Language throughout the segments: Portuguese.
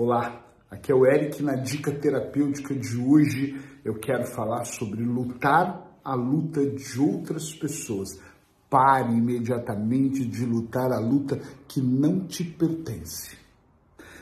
Olá, aqui é o Eric na Dica Terapêutica de hoje. Eu quero falar sobre lutar a luta de outras pessoas. Pare imediatamente de lutar a luta que não te pertence.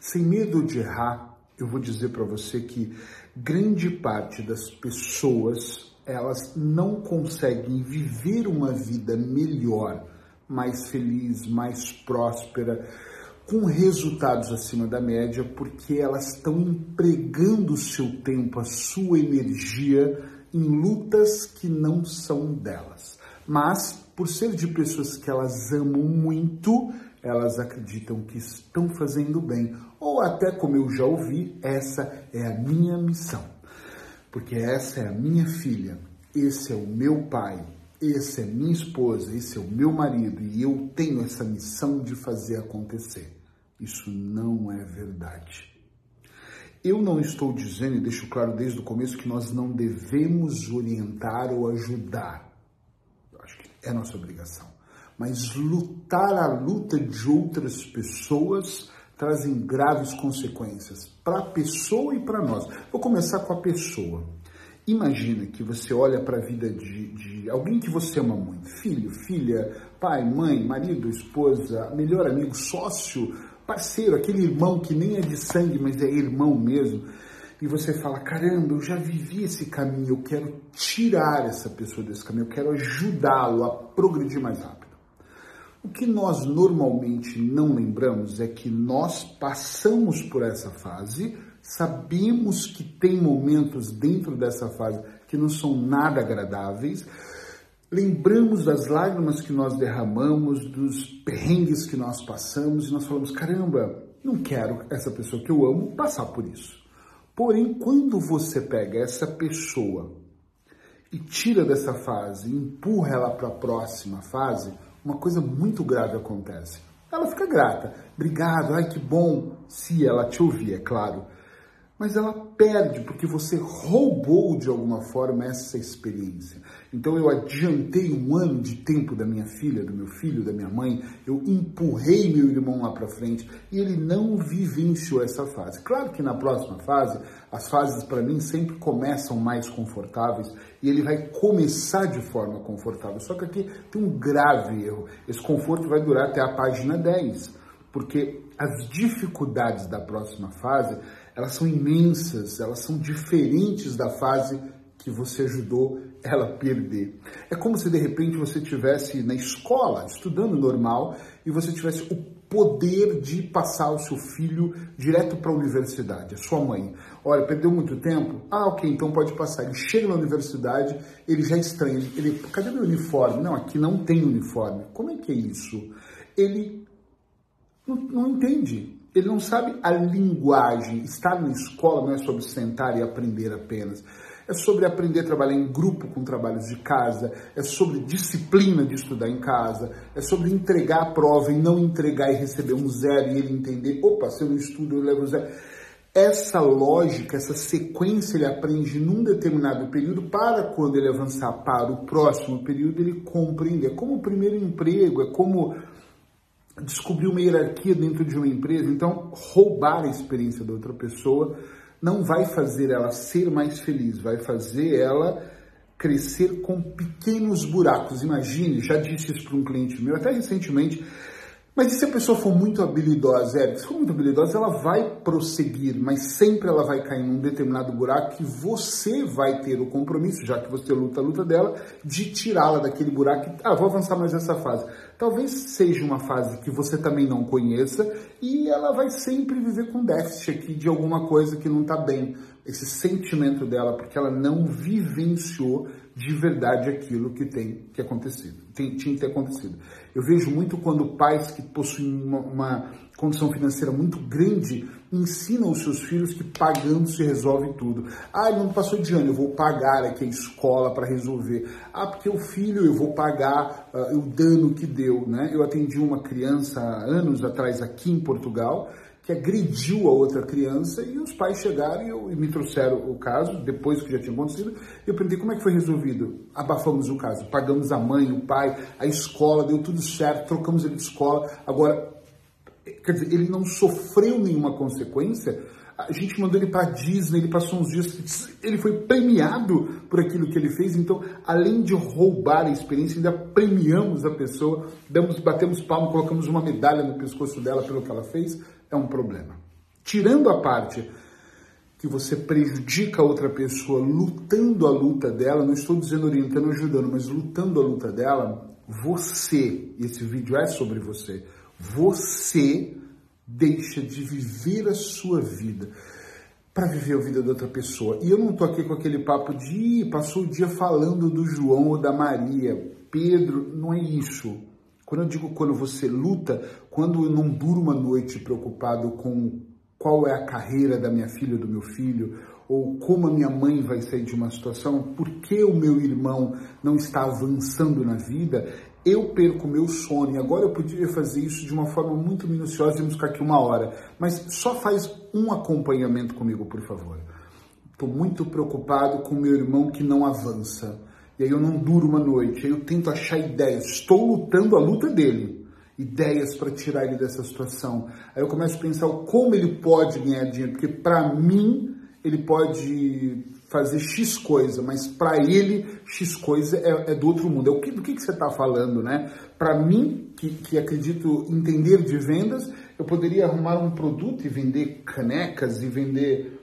Sem medo de errar, eu vou dizer para você que grande parte das pessoas elas não conseguem viver uma vida melhor, mais feliz, mais próspera, com resultados acima da média, porque elas estão empregando o seu tempo, a sua energia em lutas que não são delas. Mas, por ser de pessoas que elas amam muito, elas acreditam que estão fazendo bem, ou até como eu já ouvi, essa é a minha missão. Porque essa é a minha filha, esse é o meu pai, esse é minha esposa, esse é o meu marido e eu tenho essa missão de fazer acontecer. Isso não é verdade. Eu não estou dizendo, e deixo claro desde o começo, que nós não devemos orientar ou ajudar. Eu acho que é nossa obrigação mas lutar a luta de outras pessoas trazem graves consequências para a pessoa e para nós. Vou começar com a pessoa. Imagina que você olha para a vida de, de, alguém que você ama muito, filho, filha, pai, mãe, marido, esposa, melhor amigo, sócio, parceiro, aquele irmão que nem é de sangue, mas é irmão mesmo. E você fala: caramba, eu já vivi esse caminho, eu quero tirar essa pessoa desse caminho, eu quero ajudá-lo a progredir mais rápido. O que nós normalmente não lembramos é que nós passamos por essa fase, sabemos que tem momentos dentro dessa fase que não são nada agradáveis, lembramos das lágrimas que nós derramamos, dos perrengues que nós passamos e nós falamos: caramba, não quero essa pessoa que eu amo passar por isso. Porém, quando você pega essa pessoa e tira dessa fase, empurra ela para a próxima fase, uma coisa muito grave acontece. Ela fica grata. Obrigado, ai que bom, se ela te ouvir, é claro. Mas ela perde porque você roubou de alguma forma essa experiência. Então eu adiantei um ano de tempo da minha filha, do meu filho, da minha mãe, eu empurrei meu irmão lá para frente e ele não vivenciou essa fase. Claro que na próxima fase, as fases para mim sempre começam mais confortáveis e ele vai começar de forma confortável. Só que aqui tem um grave erro. Esse conforto vai durar até a página 10, porque as dificuldades da próxima fase, elas são imensas, elas são diferentes da fase que você ajudou ela perder. É como se de repente você tivesse na escola, estudando normal, e você tivesse o poder de passar o seu filho direto para a universidade, a sua mãe. Olha, perdeu muito tempo? Ah, ok, então pode passar. Ele chega na universidade, ele já estranha. Ele, cadê meu uniforme? Não, aqui não tem uniforme. Como é que é isso? Ele não, não entende. Ele não sabe a linguagem. Estar na escola não é sobre sentar e aprender apenas é sobre aprender a trabalhar em grupo com trabalhos de casa, é sobre disciplina de estudar em casa, é sobre entregar a prova e não entregar e receber um zero e ele entender, opa, se eu não estudo eu levo zero. Essa lógica, essa sequência ele aprende num determinado período para quando ele avançar para o próximo período ele compreender. É como o primeiro emprego, é como descobrir uma hierarquia dentro de uma empresa. Então, roubar a experiência da outra pessoa não vai fazer ela ser mais feliz, vai fazer ela crescer com pequenos buracos. Imagine, já disse isso para um cliente meu, até recentemente, mas e se a pessoa for muito habilidosa, é, se for muito habilidosa, ela vai prosseguir, mas sempre ela vai cair num determinado buraco que você vai ter o compromisso, já que você luta a luta dela, de tirá-la daquele buraco. Ah, vou avançar mais essa fase. Talvez seja uma fase que você também não conheça e ela vai sempre viver com déficit aqui de alguma coisa que não está bem. Esse sentimento dela, porque ela não vivenciou de verdade aquilo que tem que acontecido, tem, tinha que ter acontecido. Eu vejo muito quando pais que possuem uma, uma condição financeira muito grande ensinam os seus filhos que pagando se resolve tudo. Ah, ele não passou de ano, eu vou pagar aqui a escola para resolver. Ah, porque o filho eu vou pagar uh, o dano que deu, né? Eu atendi uma criança anos atrás aqui em Portugal que agrediu a outra criança e os pais chegaram e, eu, e, me trouxeram o caso, depois que já tinha acontecido, e eu perguntei como é que foi resolvido. Abafamos o caso, pagamos a mãe, o pai, a escola, deu tudo certo, trocamos ele de escola. Agora, quer dizer, ele não sofreu nenhuma consequência. A gente mandou ele para Disney, ele passou uns dias, ele foi premiado por aquilo que ele fez. Então, além de roubar a experiência, ainda premiamos a pessoa, damos, batemos palmo, colocamos uma medalha no pescoço dela pelo que ela fez. É um problema. Tirando a parte que você prejudica a outra pessoa lutando a luta dela, não estou dizendo orientando, ajudando, mas lutando a luta dela, você, esse vídeo é sobre você, você deixa de viver a sua vida para viver a vida da outra pessoa. E eu não tô aqui com aquele papo de passou o dia falando do João ou da Maria. Pedro, não é isso. Quando eu digo quando você luta, quando eu não duro uma noite preocupado com qual é a carreira da minha filha ou do meu filho, ou como a minha mãe vai sair de uma situação, por que o meu irmão não está avançando na vida, eu perco o meu sono. E agora eu podia fazer isso de uma forma muito minuciosa e ficar aqui uma hora. Mas só faz um acompanhamento comigo, por favor. Estou muito preocupado com meu irmão que não avança. E aí eu não duro uma noite. Aí eu tento achar ideias. Estou lutando a luta dele ideias para tirar ele dessa situação. Aí eu começo a pensar como ele pode ganhar dinheiro, porque para mim ele pode fazer X coisa, mas para ele X coisa é, é, do outro mundo. É o que, do que, que você está falando, né? Para mim, que, que acredito entender de vendas, eu poderia arrumar um produto e vender canecas e vender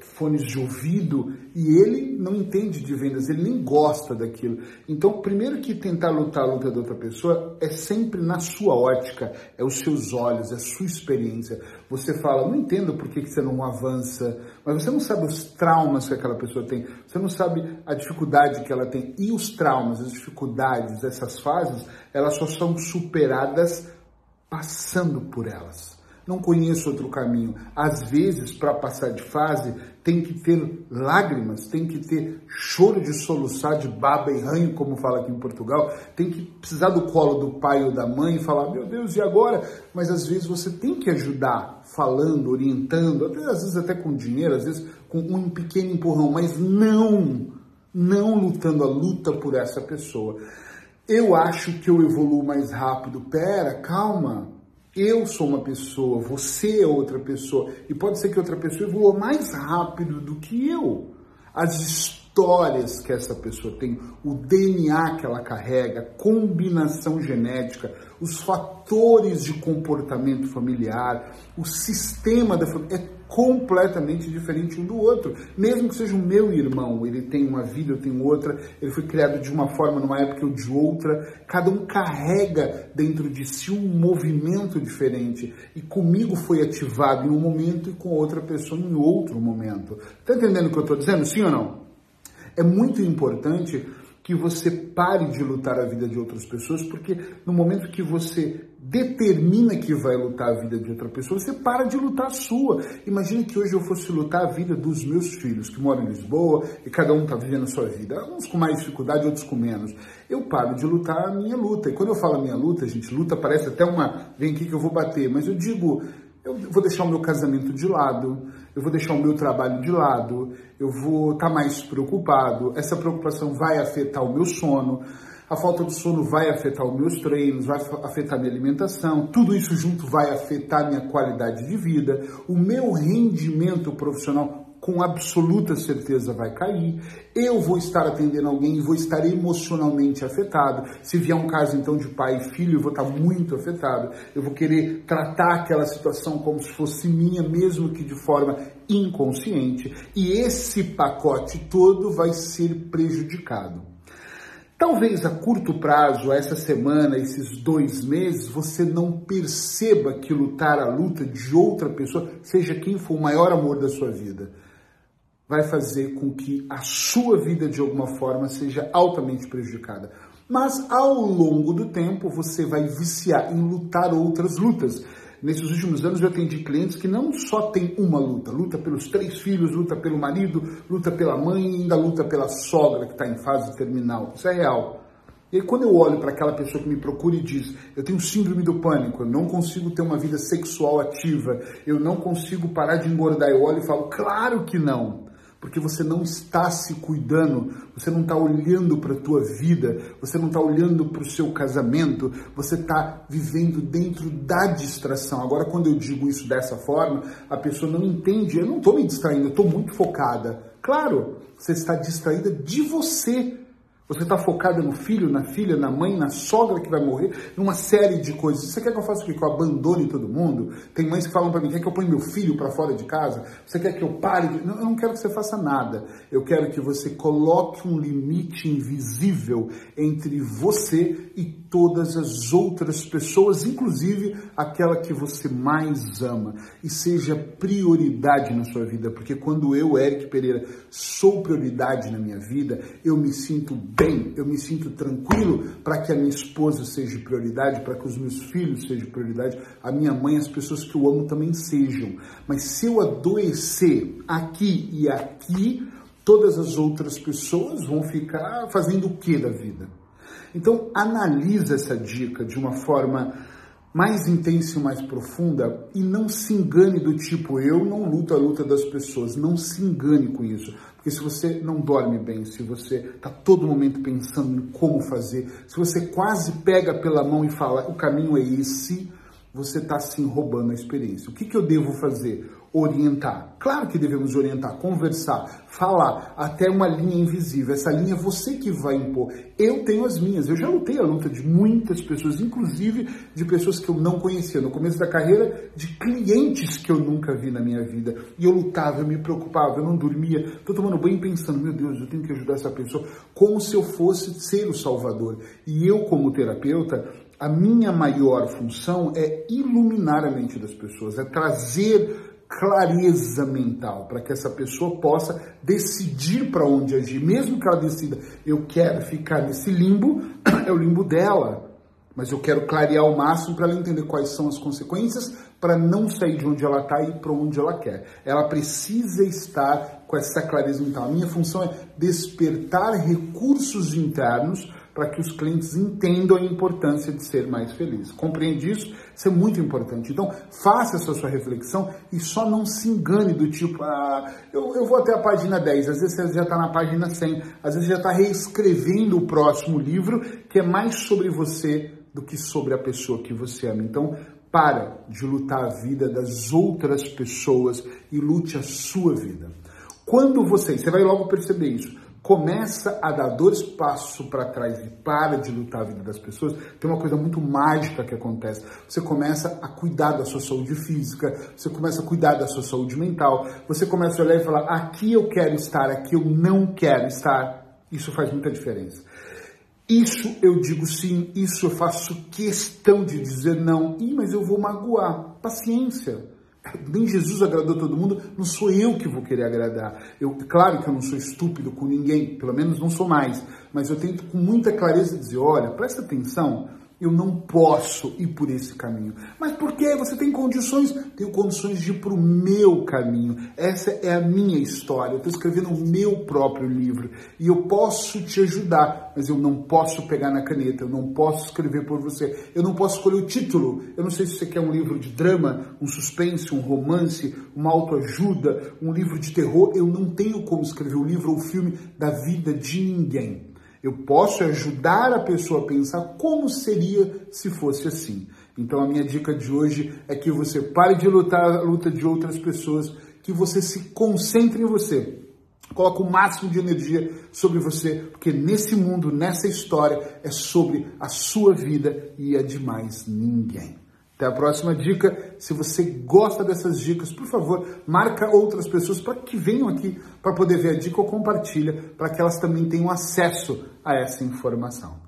fones de ouvido e ele não entende de vendas, ele nem gosta daquilo. Então, primeiro que tentar lutar a luta da outra pessoa é sempre na sua ótica, é os seus olhos, é a sua experiência. Você fala, não entendo por que, que você não avança, mas você não sabe os traumas que aquela pessoa tem, você não sabe a dificuldade que ela tem. E os traumas, as dificuldades, essas fases, elas só são superadas passando por elas não conheço outro caminho. Às vezes, para passar de fase, tem que ter lágrimas, tem que ter choro de soluçar, de baba e ranho, como fala aqui em Portugal, tem que precisar do colo do pai ou da mãe e falar, meu Deus, e agora? Mas às vezes você tem que ajudar, falando, orientando, às vezes até com dinheiro, às vezes com um pequeno empurrão, mas não, não lutando a luta por essa pessoa. Eu acho que eu evoluo mais rápido. Pera, calma eu sou uma pessoa, você é outra pessoa, e pode ser que outra pessoa evolua mais rápido do que eu. As histórias que essa pessoa tem, o DNA que ela carrega, combinação genética, os fatores de comportamento familiar, o sistema da família, é completamente diferente um do outro. Mesmo que seja o meu irmão, ele tem uma vida, eu tenho outra, ele foi criado de uma forma numa época ou de outra, cada um carrega dentro de si um movimento diferente. E comigo foi ativado em um momento e com outra pessoa em outro momento. Tá entendendo o que eu estou dizendo? Sim ou não? É muito importante que você pare de lutar a vida de outras pessoas, porque no momento que você determina que vai lutar a vida de outra pessoa, você para de lutar a sua. Imagina que hoje eu fosse lutar a vida dos meus filhos, que moram em Lisboa, e cada um está vivendo a sua vida, uns com mais dificuldade, outros com menos. Eu paro de lutar a minha luta. E quando eu falo a minha luta, gente, luta parece até uma, vem aqui que eu vou bater, mas eu digo, eu vou deixar o meu casamento de lado, eu vou deixar o meu trabalho de lado, eu vou estar tá mais preocupado, essa preocupação vai afetar o meu sono, a falta de sono vai afetar os meus treinos, vai afetar minha alimentação, tudo isso junto vai afetar minha qualidade de vida, o meu rendimento profissional com absoluta certeza vai cair. Eu vou estar atendendo alguém e vou estar emocionalmente afetado. Se vier um caso então de pai e filho, eu vou estar muito afetado. Eu vou querer tratar aquela situação como se fosse minha, mesmo que de forma inconsciente. E esse pacote todo vai ser prejudicado. Talvez a curto prazo, essa semana, esses dois meses, você não perceba que lutar a luta de outra pessoa, seja quem for o maior amor da sua vida vai fazer com que a sua vida de alguma forma seja altamente prejudicada. Mas ao longo do tempo você vai viciar em lutar outras lutas. Nesses últimos anos eu atendi clientes que não só tem uma luta, luta pelos três filhos, luta pelo marido, luta pela mãe e ainda luta pela sogra que está em fase terminal. Isso é real. E aí, quando eu olho para aquela pessoa que me procura e diz: Eu tenho síndrome do pânico, eu não consigo ter uma vida sexual ativa, eu não consigo parar de engordar, eu olho e falo: Claro que não. Porque você não está se cuidando, você não está olhando para a tua vida, você não está olhando para o seu casamento, você está vivendo dentro da distração. Agora, quando eu digo isso dessa forma, a pessoa não entende, eu não estou me distraindo, eu estou muito focada. Claro, você está distraída de você. Você está focada no filho, na filha, na mãe, na sogra que vai morrer, numa série de coisas. Você quer que eu faça o quê? Que eu abandone todo mundo? Tem mães que falam para mim, quer que eu ponha meu filho para fora de casa? Você quer que eu pare? Não, eu não quero que você faça nada. Eu quero que você coloque um limite invisível entre você e todas as outras pessoas, inclusive aquela que você mais ama. E seja prioridade na sua vida, porque quando eu, Eric Pereira, sou prioridade na minha vida, eu me sinto bem, eu me sinto tranquilo para que a minha esposa seja prioridade, para que os meus filhos sejam prioridade, a minha mãe, as pessoas que eu amo também sejam. Mas se eu adoecer aqui e aqui, todas as outras pessoas vão ficar fazendo o que da vida? Então, analisa essa dica de uma forma mais intensa e mais profunda e não se engane do tipo eu não luto a luta das pessoas, não se engane com isso. Porque se você não dorme bem, se você está todo momento pensando em como fazer, se você quase pega pela mão e fala o caminho é esse, você está sim roubando a experiência. O que, que eu devo fazer? Orientar. Claro que devemos orientar, conversar, falar, até uma linha invisível. Essa linha é você que vai impor. Eu tenho as minhas. Eu já lutei a luta de muitas pessoas, inclusive de pessoas que eu não conhecia. No começo da carreira, de clientes que eu nunca vi na minha vida. E eu lutava, eu me preocupava, eu não dormia. Estou tomando banho pensando, meu Deus, eu tenho que ajudar essa pessoa, como se eu fosse ser o salvador. E eu, como terapeuta, a minha maior função é iluminar a mente das pessoas, é trazer clareza mental para que essa pessoa possa decidir para onde agir, mesmo que ela decida, eu quero ficar nesse limbo, é o limbo dela, mas eu quero clarear ao máximo para ela entender quais são as consequências para não sair de onde ela está e para onde ela quer. Ela precisa estar com essa clareza mental. A minha função é despertar recursos internos para que os clientes entendam a importância de ser mais feliz. Compreende isso? Isso é muito importante. Então, faça essa sua reflexão e só não se engane do tipo, ah, eu, eu vou até a página 10, às vezes você já está na página 100, às vezes já está reescrevendo o próximo livro, que é mais sobre você do que sobre a pessoa que você ama. Então, para de lutar a vida das outras pessoas e lute a sua vida. Quando você, você vai logo perceber isso, começa a dar dois passos para trás e para de lutar a vida das pessoas, tem uma coisa muito mágica que acontece. Você começa a cuidar da sua saúde física, você começa a cuidar da sua saúde mental, você começa a olhar e falar: aqui eu quero estar, aqui eu não quero estar. Isso faz muita diferença. Isso eu digo sim, isso eu faço questão de dizer não. Ih, mas eu vou magoar. Paciência nem Jesus agradou todo mundo, não sou eu que vou querer agradar. Eu, claro que eu não sou estúpido com ninguém, pelo menos não sou mais, mas eu tento com muita clareza dizer, olha, presta atenção, eu não posso ir por esse caminho. Mas por que? Você tem condições? Tenho condições de ir para o meu caminho. Essa é a minha história. Eu estou escrevendo o meu próprio livro. E eu posso te ajudar, mas eu não posso pegar na caneta, eu não posso escrever por você. Eu não posso escolher o título. Eu não sei se você quer um livro de drama, um suspense, um romance, uma autoajuda, um livro de terror. Eu não tenho como escrever o livro ou filme da vida de ninguém. Eu posso ajudar a pessoa a pensar como seria se fosse assim. Então a minha dica de hoje é que você pare de lutar a luta de outras pessoas, que você se concentre em você. Coloque o máximo de energia sobre você, porque nesse mundo, nessa história, é sobre a sua vida e a de mais ninguém. Até a próxima dica. Se você gosta dessas dicas, por favor, marca outras pessoas para que venham aqui para poder ver a dica ou compartilha para que elas também tenham acesso a essa informação.